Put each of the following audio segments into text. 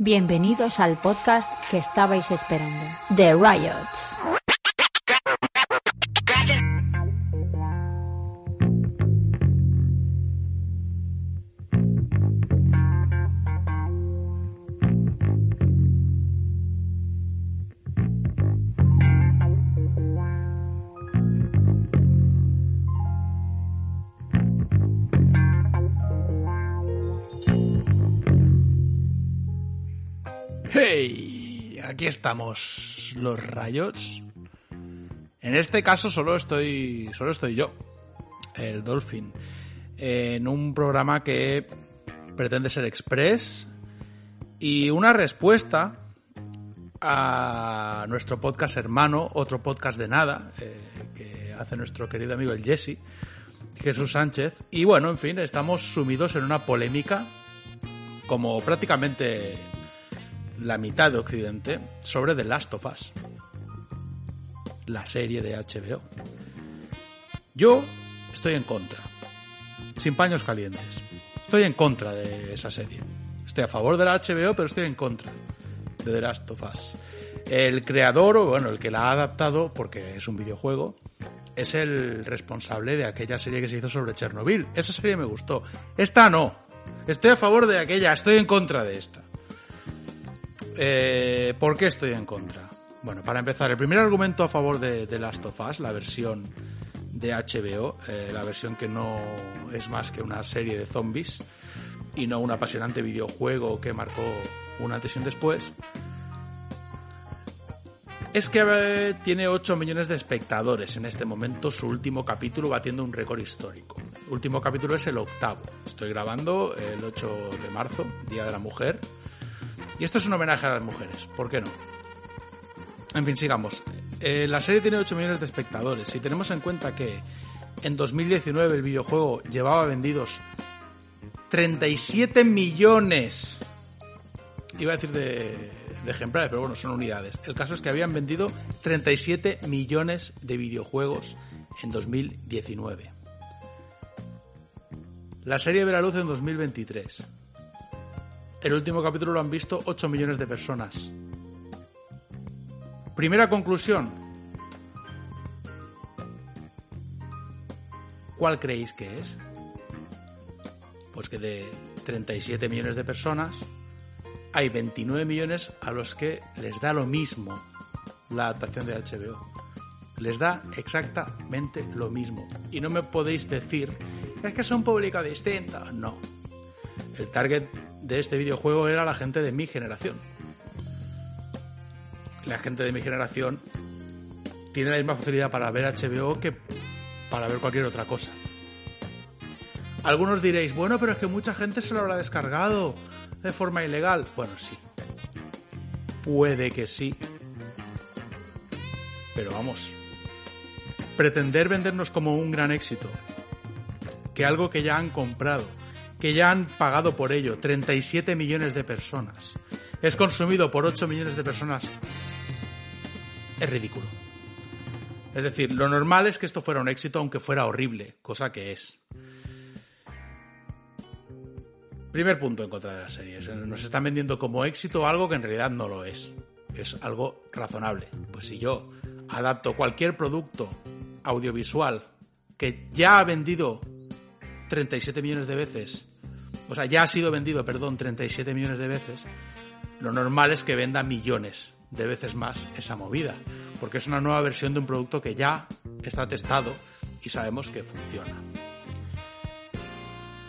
Bienvenidos al podcast que estabais esperando, The Riots. ¡Hey! Aquí estamos, los rayos. En este caso solo estoy, solo estoy yo, el Dolphin, en un programa que pretende ser express y una respuesta a nuestro podcast hermano, otro podcast de nada, eh, que hace nuestro querido amigo el Jesse, Jesús Sánchez. Y bueno, en fin, estamos sumidos en una polémica, como prácticamente la mitad de Occidente, sobre The Last of Us, la serie de HBO. Yo estoy en contra, sin paños calientes. Estoy en contra de esa serie. Estoy a favor de la HBO, pero estoy en contra de The Last of Us. El creador, o bueno, el que la ha adaptado, porque es un videojuego, es el responsable de aquella serie que se hizo sobre Chernobyl. Esa serie me gustó. Esta no. Estoy a favor de aquella, estoy en contra de esta. Eh, ¿Por qué estoy en contra? Bueno, para empezar, el primer argumento a favor de, The Last of Us, la versión de HBO, eh, la versión que no es más que una serie de zombies y no un apasionante videojuego que marcó un antes y un después, es que eh, tiene 8 millones de espectadores en este momento, su último capítulo batiendo un récord histórico. Último capítulo es el octavo. Estoy grabando el 8 de marzo, Día de la Mujer, y esto es un homenaje a las mujeres, ¿por qué no? En fin, sigamos. Eh, la serie tiene 8 millones de espectadores. Si tenemos en cuenta que en 2019 el videojuego llevaba vendidos 37 millones, iba a decir de, de ejemplares, pero bueno, son unidades. El caso es que habían vendido 37 millones de videojuegos en 2019. La serie verá luz en 2023. El último capítulo lo han visto 8 millones de personas. Primera conclusión. ¿Cuál creéis que es? Pues que de 37 millones de personas hay 29 millones a los que les da lo mismo la adaptación de HBO. Les da exactamente lo mismo. Y no me podéis decir, es que son público distinto. No. El target de este videojuego era la gente de mi generación. La gente de mi generación tiene la misma facilidad para ver HBO que para ver cualquier otra cosa. Algunos diréis, bueno, pero es que mucha gente se lo habrá descargado de forma ilegal. Bueno, sí. Puede que sí. Pero vamos. Pretender vendernos como un gran éxito. Que algo que ya han comprado que ya han pagado por ello 37 millones de personas. Es consumido por 8 millones de personas. Es ridículo. Es decir, lo normal es que esto fuera un éxito aunque fuera horrible, cosa que es. Primer punto en contra de las series. Nos están vendiendo como éxito algo que en realidad no lo es. Es algo razonable. Pues si yo adapto cualquier producto audiovisual que ya ha vendido 37 millones de veces, o sea, ya ha sido vendido, perdón, 37 millones de veces, lo normal es que venda millones de veces más esa movida, porque es una nueva versión de un producto que ya está testado y sabemos que funciona.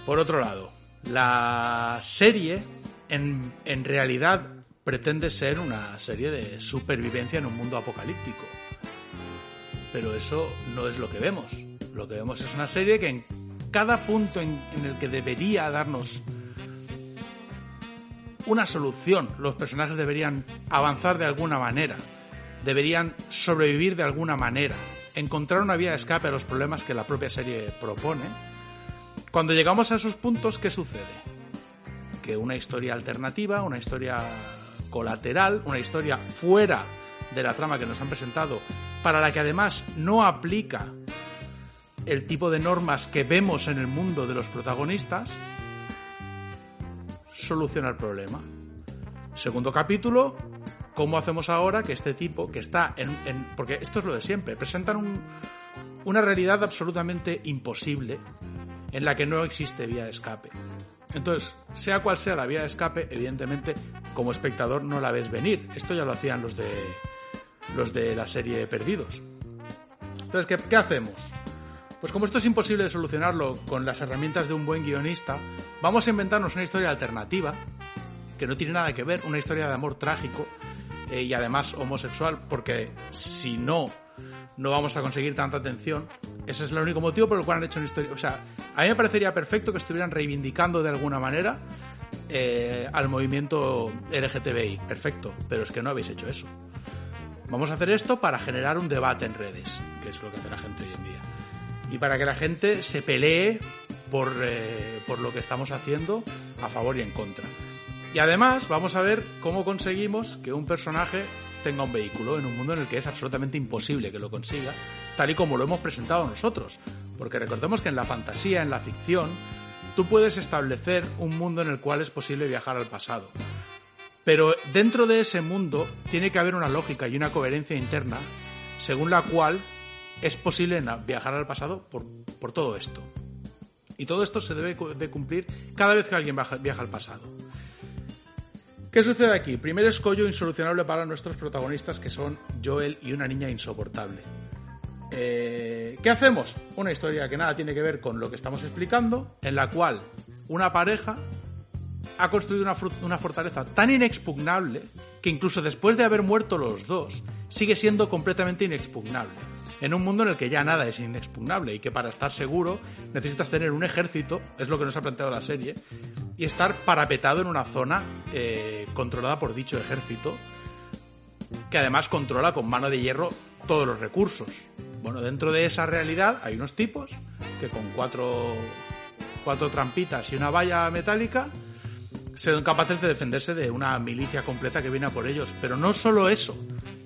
Por otro lado, la serie en, en realidad pretende ser una serie de supervivencia en un mundo apocalíptico. Pero eso no es lo que vemos. Lo que vemos es una serie que cada punto en, el que debería darnos una solución. Los personajes deberían avanzar de alguna manera. Deberían sobrevivir de alguna manera. Encontrar una vía de escape a los problemas que la propia serie propone. Cuando llegamos a esos puntos, ¿qué sucede? Que una historia alternativa, una historia colateral, una historia fuera de la trama que nos han presentado, para la que además no aplica el tipo de normas que vemos en el mundo de los protagonistas, soluciona el problema. Segundo capítulo, ¿cómo hacemos ahora que este tipo, que está en... porque esto es lo de siempre, presentan una realidad absolutamente imposible en la que no existe vía de escape. Entonces, sea cual sea la vía de escape, evidentemente, como espectador no la ves venir. Esto ya lo hacían los de los de la serie Perdidos. Entonces, ¿qué, qué hacemos? Pues como esto es imposible de solucionarlo con las herramientas de un buen guionista, vamos a inventarnos una historia alternativa que no tiene nada que ver, una historia de amor trágico eh, y además homosexual, porque si no, no vamos a conseguir tanta atención. Ese es el único motivo por el cual han hecho una historia. O sea, a mí me parecería perfecto que estuvieran reivindicando de alguna manera eh, al movimiento LGTBI. Perfecto, pero es que no habéis hecho eso. Vamos a hacer esto para generar un debate en redes, que es lo que hace la gente hoy en día y para que la gente se pelee por, eh, por lo que estamos haciendo a favor y en contra. Y además vamos a ver cómo conseguimos que un personaje tenga un vehículo en un mundo en el que es absolutamente imposible que lo consiga, tal y como lo hemos presentado nosotros. Porque recordemos que en la fantasía, en la ficción, tú puedes establecer un mundo en el cual es posible viajar al pasado. Pero dentro de ese mundo tiene que haber una lógica y una coherencia interna según la cual es posible viajar al pasado por, todo esto. Y todo esto se debe de cumplir cada vez que alguien viaja, al pasado. ¿Qué sucede aquí? Primer escollo insolucionable para nuestros protagonistas que son Joel y una niña insoportable. Eh, ¿Qué hacemos? Una historia que nada tiene que ver con lo que estamos explicando, en la cual una pareja ha construido una fortaleza tan inexpugnable que incluso después de haber muerto los dos, sigue siendo completamente inexpugnable en un mundo en el que ya nada es inexpugnable y que para estar seguro necesitas tener un ejército, es lo que nos ha planteado la serie, y estar parapetado en una zona eh, controlada por dicho ejército, que además controla con mano de hierro todos los recursos. Bueno, dentro de esa realidad hay unos tipos que con cuatro, cuatro trampitas y una valla metálica son capaces de defenderse de una milicia completa que viene por ellos. Pero no solo eso.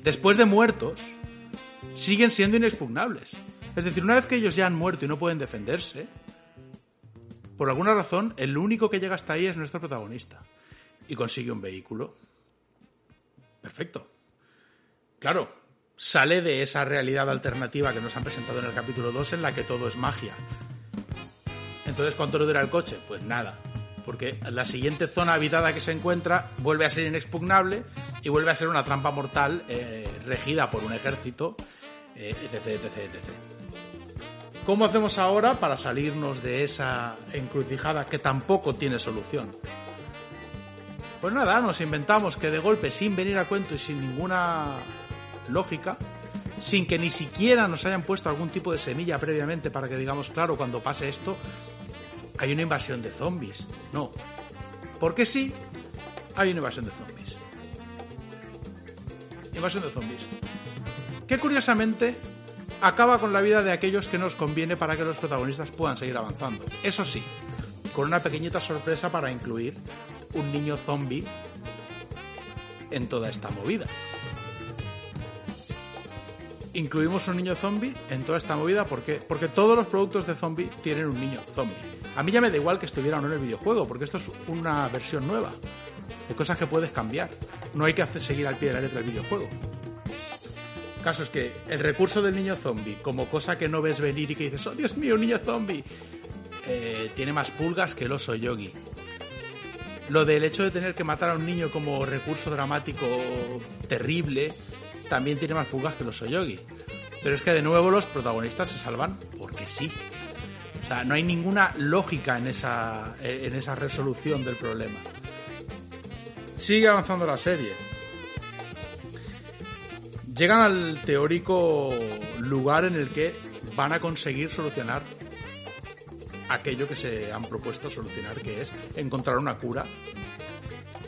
Después de muertos, siguen siendo inexpugnables. Es decir, una vez que ellos ya han muerto y no pueden defenderse, por alguna razón, el único que llega hasta ahí es nuestro protagonista. Y consigue un vehículo. Perfecto. Claro, sale de esa realidad alternativa que nos han presentado en el capítulo 2 en la que todo es magia. Entonces, ¿cuánto le dura el coche? Pues nada. Porque la siguiente zona habitada que se encuentra vuelve a ser inexpugnable y vuelve a ser una trampa mortal eh, regida por un ejército eh, etc, etc, etc. ¿Cómo hacemos ahora para salirnos de esa encrucijada que tampoco tiene solución? Pues nada, nos inventamos que de golpe, sin venir a cuento y sin ninguna lógica, sin que ni siquiera nos hayan puesto algún tipo de semilla previamente para que digamos, claro, cuando pase esto, hay una invasión de zombies. No. Porque sí, hay una invasión de zombies. Invasión de zombies que curiosamente acaba con la vida de aquellos que nos conviene para que los protagonistas puedan seguir avanzando. Eso sí, con una pequeñita sorpresa para incluir un niño zombie en toda esta movida. Incluimos un niño zombie en toda esta movida ¿por qué? porque todos los productos de zombie tienen un niño zombie. A mí ya me da igual que estuviera o no en el videojuego, porque esto es una versión nueva. Hay cosas que puedes cambiar. No hay que seguir al pie de la letra el videojuego caso es que el recurso del niño zombie, como cosa que no ves venir y que dices, oh Dios mío, un niño zombie, eh, tiene más pulgas que el oso yogi. Lo del hecho de tener que matar a un niño como recurso dramático terrible, también tiene más pulgas que el oso yogi. Pero es que de nuevo los protagonistas se salvan porque sí. O sea, no hay ninguna lógica en esa, en esa resolución del problema. Sigue avanzando la serie llegan al teórico lugar en el que van a conseguir solucionar aquello que se han propuesto solucionar, que es encontrar una cura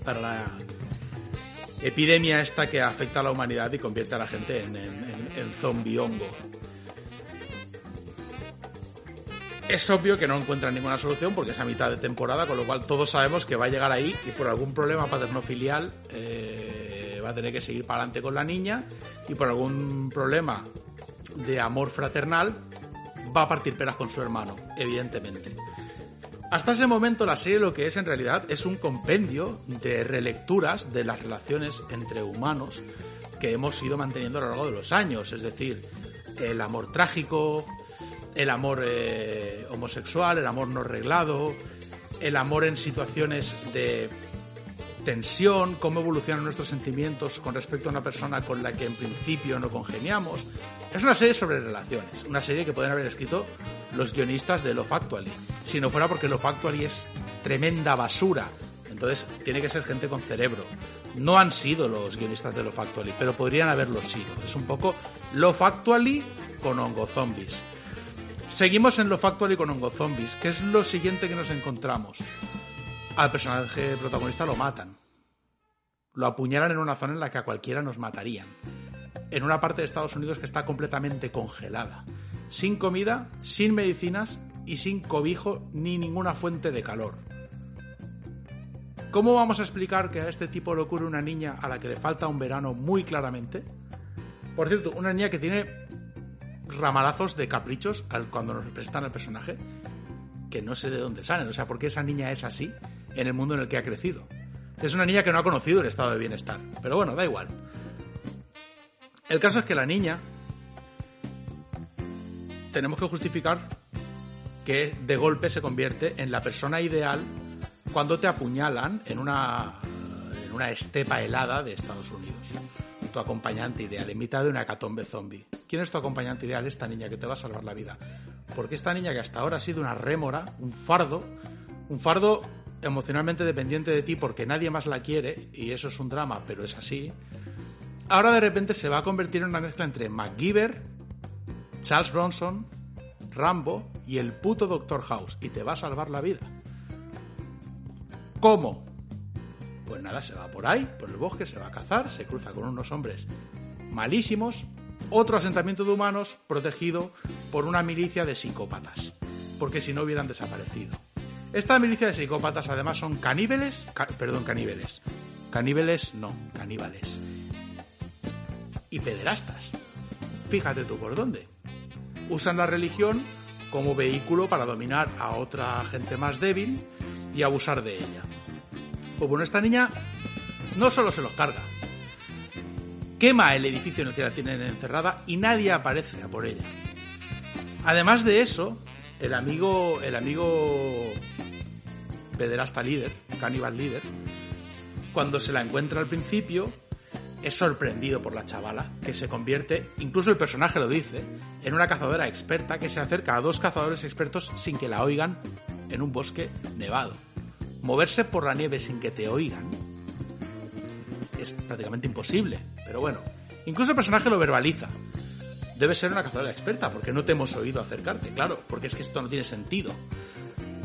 para la epidemia esta que afecta a la humanidad y convierte a la gente en, en, en hongo. Es obvio que no encuentran ninguna solución porque es a mitad de temporada, con lo cual todos sabemos que va a llegar ahí y por algún problema paterno-filial eh, va a tener que seguir para adelante con la niña y por algún problema de amor fraternal va a partir peras con su hermano, evidentemente. Hasta ese momento la serie lo que es en realidad es un compendio de relecturas de las relaciones entre humanos que hemos ido manteniendo a lo largo de los años, es decir, el amor trágico, el amor eh, homosexual, el amor no reglado, el amor en situaciones de tensión, cómo evolucionan nuestros sentimientos con respecto a una persona con la que en principio no congeniamos. Es una serie sobre relaciones, una serie que pueden haber escrito los guionistas de Love Actually, si no fuera porque Love Actually es tremenda basura. Entonces tiene que ser gente con cerebro. No han sido los guionistas de Love Actually, pero podrían haberlo sido. Es un poco Love Actually con hongo zombies. Seguimos en lo factual y con Hongo Zombies, que es lo siguiente que nos encontramos. Al personaje protagonista lo matan. Lo apuñalan en una zona en la que a cualquiera nos matarían. En una parte de Estados Unidos que está completamente congelada. Sin comida, sin medicinas y sin cobijo ni ninguna fuente de calor. ¿Cómo vamos a explicar que a este tipo le ocurre una niña a la que le falta un verano muy claramente? Por cierto, una niña que tiene ramalazos de caprichos al, cuando nos presentan al personaje que no sé de dónde salen. O sea, ¿por qué esa niña es así en el mundo en el que ha crecido? Es una niña que no ha conocido el estado de bienestar. Pero bueno, da igual. El caso es que la niña tenemos que justificar que de golpe se convierte en la persona ideal cuando te apuñalan en una, en una estepa helada de Estados Unidos. Tu acompañante ideal, en mitad de una catombe zombie. ¿Quién es tu acompañante ideal? Esta niña que te va a salvar la vida. Porque esta niña que hasta ahora ha sido una rémora, un fardo, un fardo emocionalmente dependiente de ti porque nadie más la quiere, y eso es un drama, pero es así, ahora de repente se va a convertir en una mezcla entre MacGyver, Charles Bronson, Rambo y el puto Doctor House, y te va a salvar la vida. ¿Cómo? Pues nada, se va por ahí, por el bosque, se va a cazar, se cruza con unos hombres malísimos, otro asentamiento de humanos protegido por una milicia de psicópatas, porque si no hubieran desaparecido. Esta milicia de psicópatas además son caníbales, perdón, caníbales. Caníbales no, caníbales. Y pederastas. Fíjate tú por dónde. Usan la religión como vehículo para dominar a otra gente más débil y abusar de ella. Pues bueno, esta niña no solo se los carga, quema el edificio en el que la tienen encerrada y nadie aparece a por ella. Además de eso, el amigo, el amigo pederasta líder, caníbal líder, cuando se la encuentra al principio, es sorprendido por la chavala, que se convierte, incluso el personaje lo dice, en una cazadora experta que se acerca a dos cazadores expertos sin que la oigan en un bosque nevado. Moverse por la nieve sin que te oigan es prácticamente imposible. Pero bueno, incluso el personaje lo verbaliza. Debe ser una cazadora experta, porque no te hemos oído acercarte, claro, porque es que esto no tiene sentido.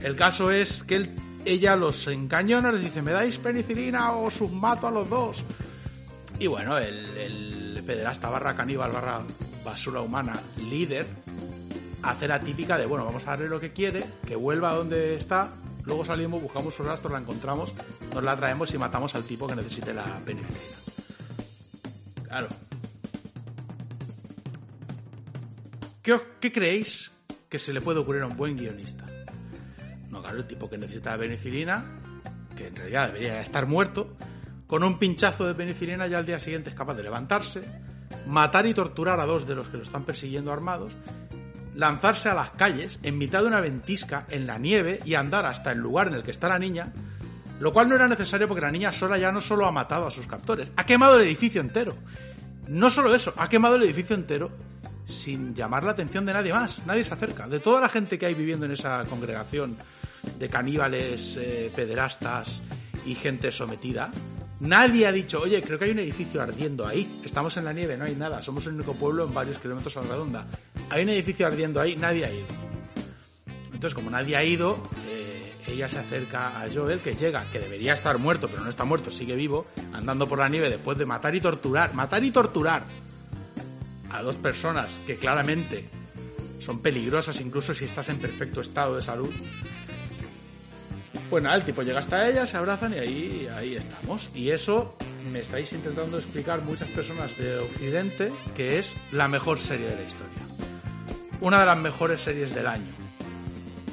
El caso es que ella los encañona, les dice, ¿me dais penicilina o submato a los dos? Y bueno, el, el pederasta barra caníbal barra basura humana líder hace la típica de, bueno, vamos a darle lo que quiere, que vuelva a donde está, luego salimos, buscamos su rastro, la encontramos, nos la traemos y matamos al tipo que necesite la penicilina. Claro. ¿Qué, creéis que se le puede ocurrir a un buen guionista? No, claro, el tipo que necesita penicilina, que en realidad debería estar muerto, con un pinchazo de penicilina ya al día siguiente es capaz de levantarse, matar y torturar a dos de los que lo están persiguiendo armados, lanzarse a las calles en mitad de una ventisca en la nieve y andar hasta el lugar en el que está la niña, lo cual no era necesario porque la niña sola ya no solo ha matado a sus captores, ha quemado el edificio entero. No solo eso, ha quemado el edificio entero sin llamar la atención de nadie más. Nadie se acerca. De toda la gente que hay viviendo en esa congregación de caníbales, eh, pederastas y gente sometida, nadie ha dicho, oye, creo que hay un edificio ardiendo ahí. Estamos en la nieve, no hay nada. Somos el único pueblo en varios kilómetros a la redonda. Hay un edificio ardiendo ahí, nadie ha ido. Entonces, como nadie ha ido, eh, ella se acerca a Joel, que llega, que debería estar muerto, pero no está muerto, sigue vivo, andando por la nieve después de matar y torturar, matar y torturar a dos personas que claramente son peligrosas incluso si estás en perfecto estado de salud. Pues nada, el tipo llega hasta ella, se abrazan y ahí, ahí estamos. Y eso me estáis intentando explicar muchas personas de Occidente que es la mejor serie de la historia. Una de las mejores series del año.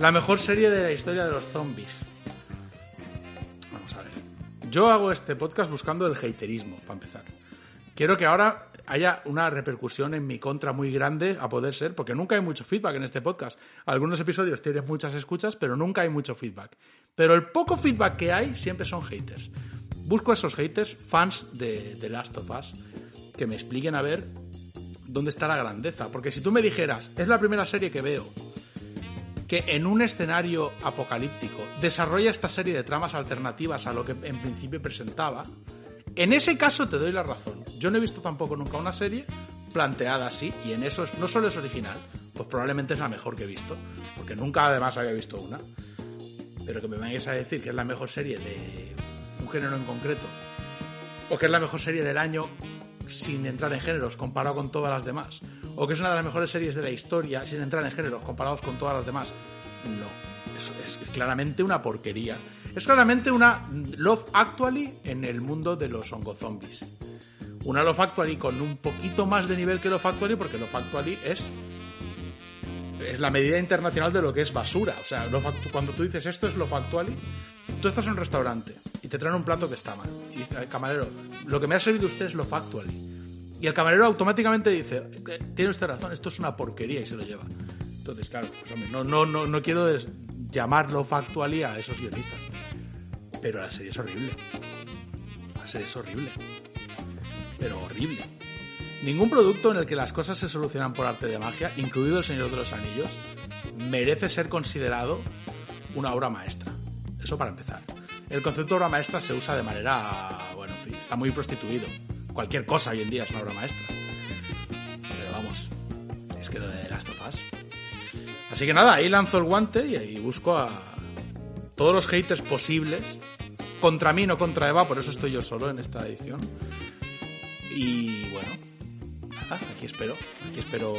La mejor serie de la historia de los zombies. Vamos a ver. Yo hago este podcast buscando el haterismo, para empezar. Quiero que ahora haya una repercusión en mi contra muy grande, a poder ser, porque nunca hay mucho feedback en este podcast. Algunos episodios tienen muchas escuchas, pero nunca hay mucho feedback. Pero el poco feedback que hay siempre son haters. Busco esos haters, fans de The Last of Us, que me expliquen a ver dónde está la grandeza. Porque si tú me dijeras, es la primera serie que veo, que en un escenario apocalíptico desarrolla esta serie de tramas alternativas a lo que en principio presentaba, en ese caso te doy la razón. Yo no he visto tampoco nunca una serie planteada así, y en eso no solo es original, pues probablemente es la mejor que he visto, porque nunca además había visto una. Pero que me vengáis a decir que es la mejor serie de un género en concreto, o que es la mejor serie del año sin entrar en géneros comparado con todas las demás, o que es una de las mejores series de la historia sin entrar en géneros comparados con todas las demás, no. Es, es claramente una porquería. Es claramente una Love Actually en el mundo de los zombies. Una Love Actually con un poquito más de nivel que Love Actually, porque Love Actually es es la medida internacional de lo que es basura. O sea, cuando tú dices esto es Love Actually, tú estás en un restaurante y te traen un plato que está mal. Y dice el camarero, lo que me ha servido usted es Love Actually. Y el camarero automáticamente dice, tiene usted razón, esto es una porquería y se lo lleva. Entonces, claro, pues, no, no, no, no quiero llamarlo Actually a esos guionistas. Pero la serie es horrible. La serie es horrible. Pero horrible. Ningún producto en el que las cosas se solucionan por arte de magia, incluido El Señor de los Anillos, merece ser considerado una obra maestra. Eso para empezar. El concepto de obra maestra se usa de manera, bueno, en fin, está muy prostituido. Cualquier cosa hoy en día es una obra maestra. Pero vamos, es que lo de Last of Us. Así que nada, ahí lanzo el guante y ahí busco a todos los haters posibles contra mí, no contra Eva, por eso estoy yo solo en esta edición. Y bueno, nada, aquí espero, aquí espero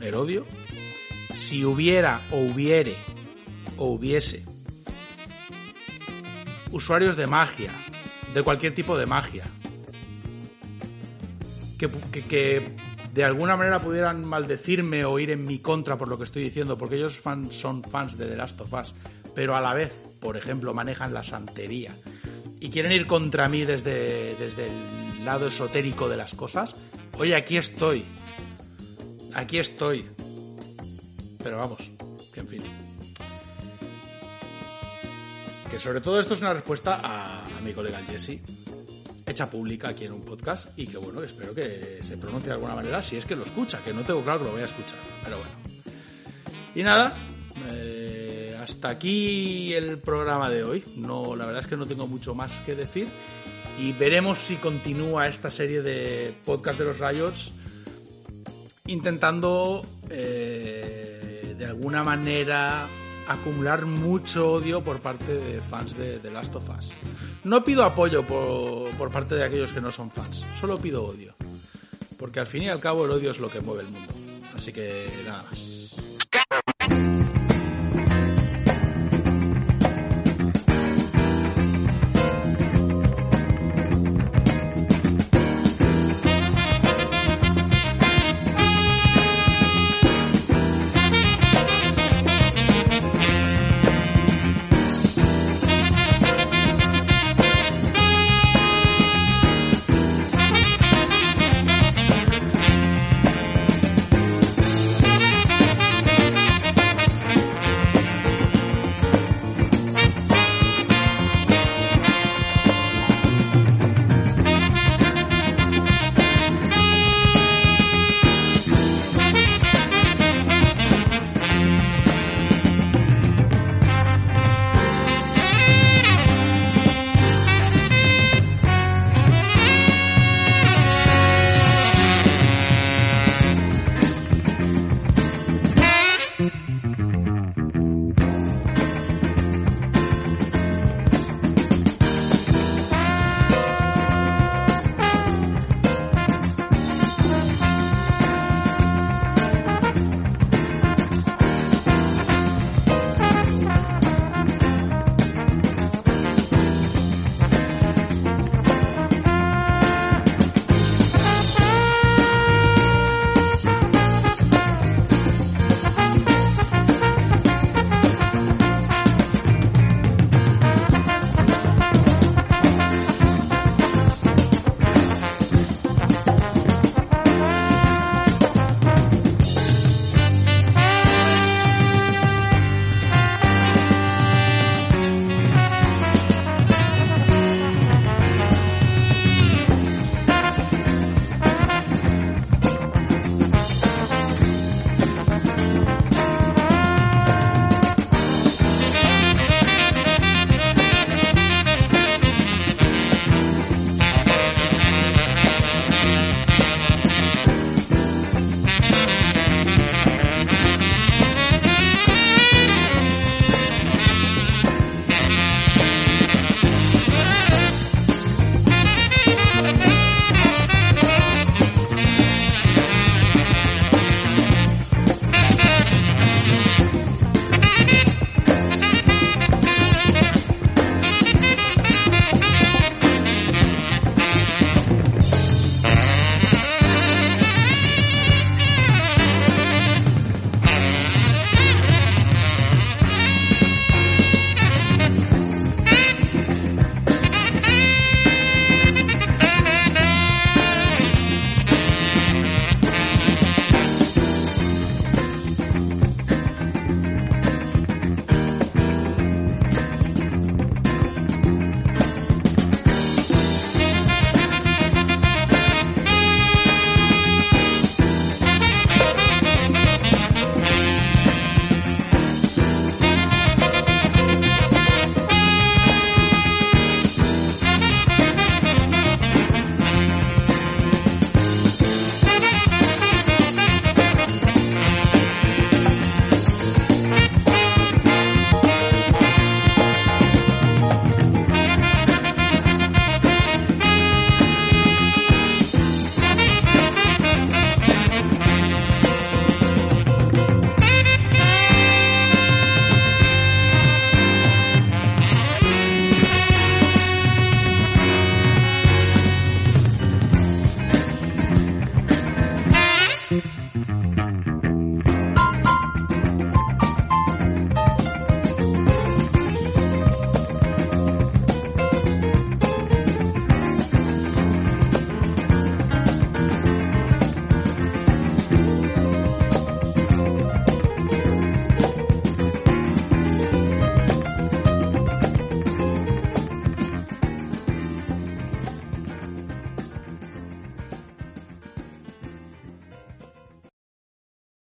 el odio. Si hubiera o hubiere o hubiese usuarios de magia, de cualquier tipo de magia, que, de alguna manera pudieran maldecirme o ir en mi contra por lo que estoy diciendo, porque ellos fan, son fans de The Last of Us, pero a la vez por ejemplo, manejan la santería y quieren ir contra mí desde, desde el lado esotérico de las cosas, oye, aquí estoy. Aquí estoy. Pero vamos, que en fin. Que sobre todo esto es una respuesta a, mi colega Jesse, hecha pública aquí en un podcast y que bueno, espero que se pronuncie de alguna manera si es que lo escucha, que no tengo claro que lo voy a escuchar, pero bueno. Y nada, hasta aquí el programa de hoy. No, la verdad es que no tengo mucho más que decir. Y veremos si continúa esta serie de podcast de los Riots intentando eh, de alguna manera acumular mucho odio por parte de fans de The Last of Us. No pido apoyo por, por parte de aquellos que no son fans, solo pido odio. Porque al fin y al cabo el odio es lo que mueve el mundo. Así que nada más.